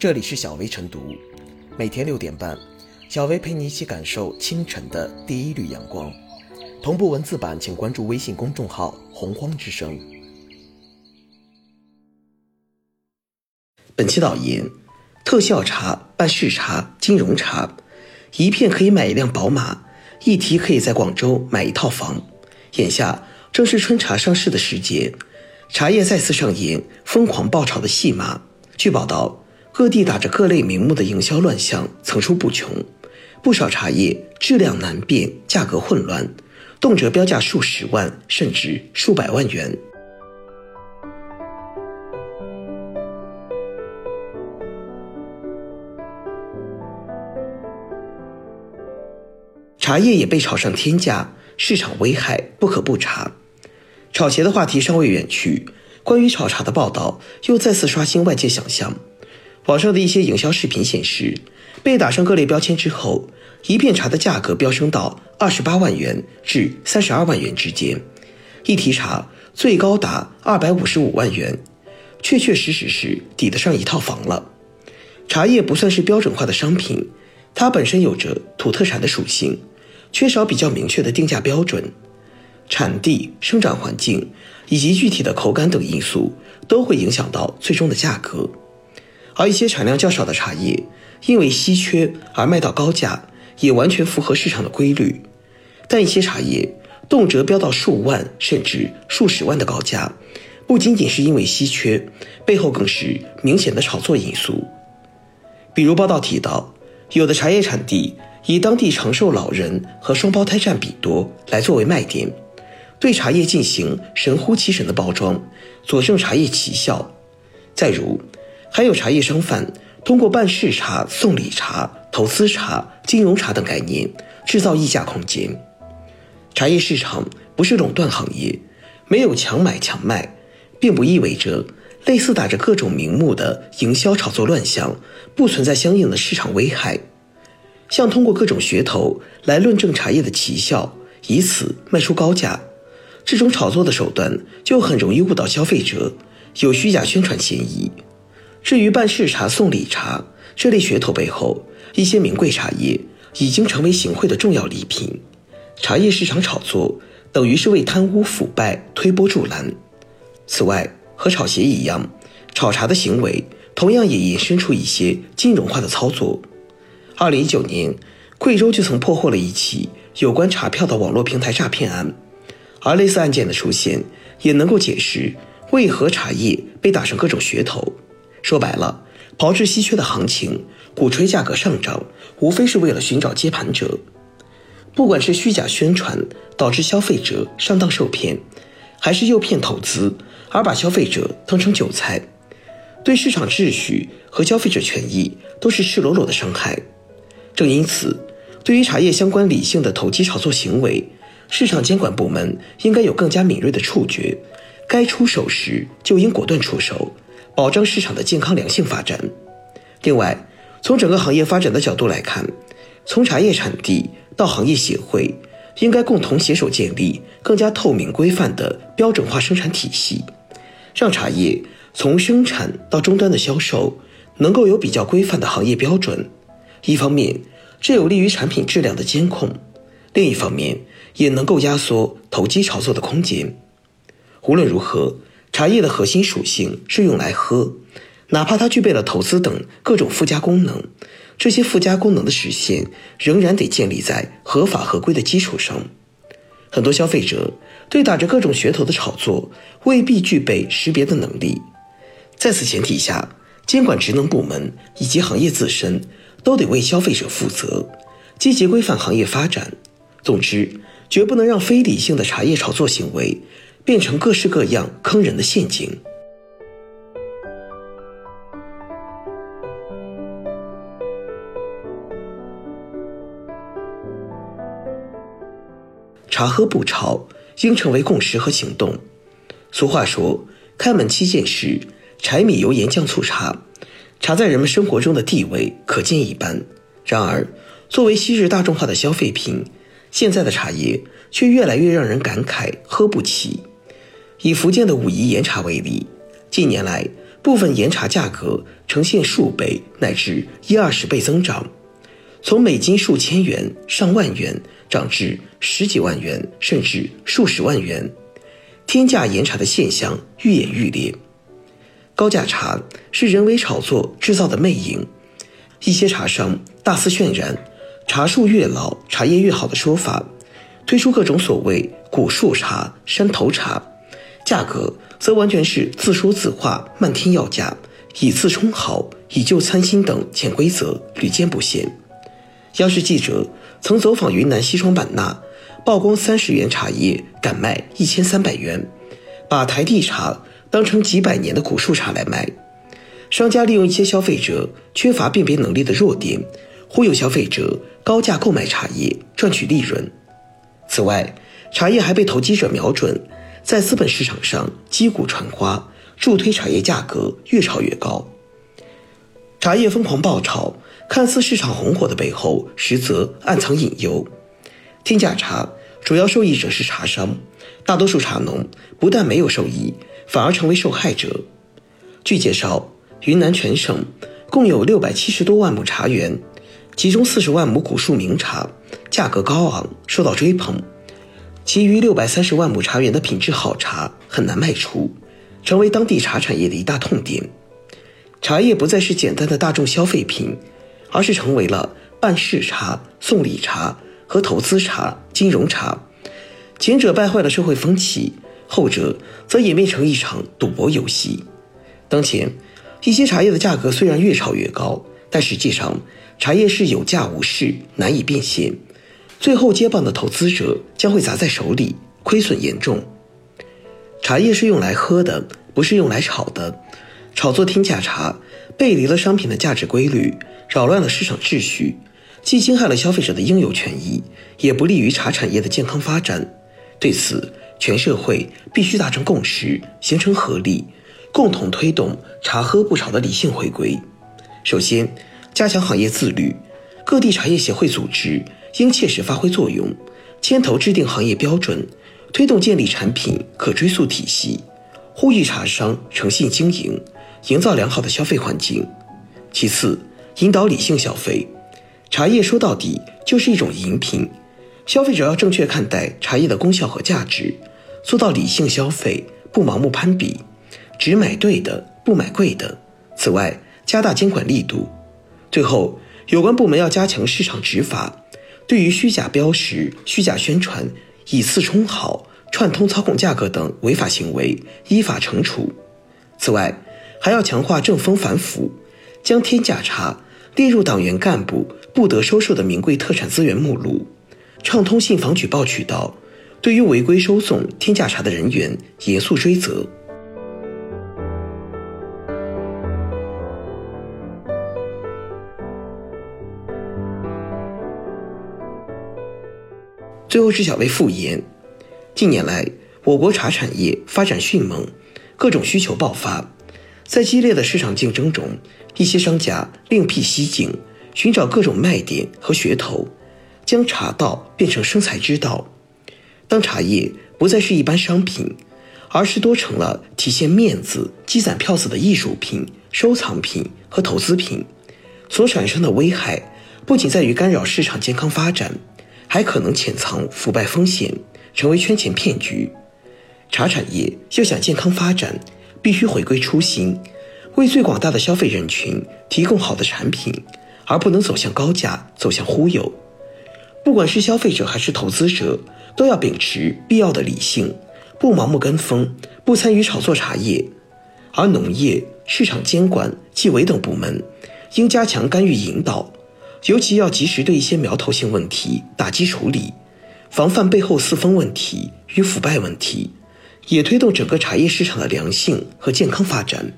这里是小薇晨读，每天六点半，小薇陪你一起感受清晨的第一缕阳光。同步文字版，请关注微信公众号“洪荒之声”。本期导言：特效茶、办事茶、金融茶，一片可以买一辆宝马，一提可以在广州买一套房。眼下正是春茶上市的时节，茶叶再次上演疯狂爆炒的戏码。据报道，各地打着各类名目的营销乱象层出不穷，不少茶叶质量难辨，价格混乱，动辄标价数十万甚至数百万元。茶叶也被炒上天价，市场危害不可不查。炒鞋的话题尚未远去，关于炒茶的报道又再次刷新外界想象。网上的一些营销视频显示，被打上各类标签之后，一片茶的价格飙升到二十八万元至三十二万元之间，一提茶最高达二百五十五万元，确确实实是抵得上一套房了。茶叶不算是标准化的商品，它本身有着土特产的属性，缺少比较明确的定价标准。产地、生长环境以及具体的口感等因素都会影响到最终的价格，而一些产量较少的茶叶因为稀缺而卖到高价，也完全符合市场的规律。但一些茶叶动辄飙到数万甚至数十万的高价，不仅仅是因为稀缺，背后更是明显的炒作因素。比如报道提到，有的茶叶产地以当地长寿老人和双胞胎占比多来作为卖点。对茶叶进行神乎其神的包装，佐证茶叶奇效。再如，还有茶叶商贩通过办事茶、送礼茶、投资茶、金融茶等概念，制造溢价空间。茶叶市场不是垄断行业，没有强买强卖，并不意味着类似打着各种名目的营销炒作乱象不存在相应的市场危害。像通过各种噱头来论证茶叶的奇效，以此卖出高价。这种炒作的手段就很容易误导消费者，有虚假宣传嫌疑。至于办事茶、送礼茶这类噱头背后，一些名贵茶叶已经成为行贿的重要礼品。茶叶市场炒作等于是为贪污腐败推波助澜。此外，和炒鞋一样，炒茶的行为同样也延伸出一些金融化的操作。二零一九年，贵州就曾破获了一起有关茶票的网络平台诈骗案。而类似案件的出现，也能够解释为何茶叶被打上各种噱头。说白了，炮制稀缺的行情，鼓吹价格上涨，无非是为了寻找接盘者。不管是虚假宣传导致消费者上当受骗，还是诱骗投资而把消费者当成韭菜，对市场秩序和消费者权益都是赤裸裸的伤害。正因此，对于茶叶相关理性的投机炒作行为，市场监管部门应该有更加敏锐的触觉，该出手时就应果断出手，保障市场的健康良性发展。另外，从整个行业发展的角度来看，从茶叶产地到行业协会，应该共同携手建立更加透明规范的标准化生产体系，让茶叶从生产到终端的销售能够有比较规范的行业标准。一方面，这有利于产品质量的监控；另一方面，也能够压缩投机炒作的空间。无论如何，茶叶的核心属性是用来喝，哪怕它具备了投资等各种附加功能，这些附加功能的实现仍然得建立在合法合规的基础上。很多消费者对打着各种噱头的炒作未必具备识别的能力，在此前提下，监管职能部门以及行业自身都得为消费者负责，积极规范行业发展。总之。绝不能让非理性的茶叶炒作行为变成各式各样坑人的陷阱。茶喝不潮，应成为共识和行动。俗话说：“开门七件事，柴米油盐酱醋茶。”茶在人们生活中的地位可见一斑。然而，作为昔日大众化的消费品。现在的茶叶却越来越让人感慨喝不起。以福建的武夷岩茶为例，近年来部分岩茶价格呈现数倍乃至一二十倍增长，从每斤数千元、上万元涨至十几万元，甚至数十万元。天价岩茶的现象愈演愈烈。高价茶是人为炒作制造的魅影，一些茶商大肆渲染“茶树越老，茶叶越好”的说法，推出各种所谓“古树茶”“山头茶”，价格则完全是自说自话、漫天要价、以次充好、以旧参新等潜规则屡见不鲜。央视记者曾走访云南西双版纳，曝光三十元茶叶敢卖一千三百元，把台地茶。当成几百年的古树茶来卖，商家利用一些消费者缺乏辨别能力的弱点，忽悠消费者高价购买茶叶，赚取利润。此外，茶叶还被投机者瞄准，在资本市场上击鼓传花，助推茶叶价格越炒越高。茶叶疯狂爆炒，看似市场红火的背后，实则暗藏隐忧。天价茶主要受益者是茶商，大多数茶农不但没有受益。反而成为受害者。据介绍，云南全省共有六百七十多万亩茶园，其中四十万亩古树名茶价格高昂，受到追捧；其余六百三十万亩茶园的品质好茶很难卖出，成为当地茶产业的一大痛点。茶叶不再是简单的大众消费品，而是成为了办事茶、送礼茶和投资茶、金融茶。前者败坏了社会风气。后者则演变成一场赌博游戏。当前，一些茶叶的价格虽然越炒越高，但实际上茶叶是有价无市，难以变现。最后接棒的投资者将会砸在手里，亏损严重。茶叶是用来喝的，不是用来炒的。炒作天价茶，背离了商品的价值规律，扰乱了市场秩序，既侵害了消费者的应有权益，也不利于茶产业的健康发展。对此，全社会必须达成共识，形成合力，共同推动茶喝不炒的理性回归。首先，加强行业自律，各地茶叶协会组织应切实发挥作用，牵头制定行业标准，推动建立产品可追溯体系，呼吁茶商诚信经营，营造良好的消费环境。其次，引导理性消费，茶叶说到底就是一种饮品，消费者要正确看待茶叶的功效和价值。做到理性消费，不盲目攀比，只买对的，不买贵的。此外，加大监管力度。最后，有关部门要加强市场执法，对于虚假标识、虚假宣传、以次充好、串通操控价格等违法行为，依法惩处。此外，还要强化正风反腐，将天价茶列入党员干部不得收受的名贵特产资源目录，畅通信访举报渠道。对于违规收送天价茶的人员，严肃追责。最后是小薇复言：近年来，我国茶产业发展迅猛，各种需求爆发，在激烈的市场竞争中，一些商家另辟蹊径，寻找各种卖点和噱头，将茶道变成生财之道。当茶叶不再是一般商品，而是多成了体现面子、积攒票子的艺术品、收藏品和投资品，所产生的危害不仅在于干扰市场健康发展，还可能潜藏腐败风险，成为圈钱骗局。茶产业要想健康发展，必须回归初心，为最广大的消费人群提供好的产品，而不能走向高价、走向忽悠。不管是消费者还是投资者。都要秉持必要的理性，不盲目跟风，不参与炒作茶叶。而农业、市场监管、纪委等部门应加强干预引导，尤其要及时对一些苗头性问题打击处理，防范背后四风问题与腐败问题，也推动整个茶叶市场的良性和健康发展。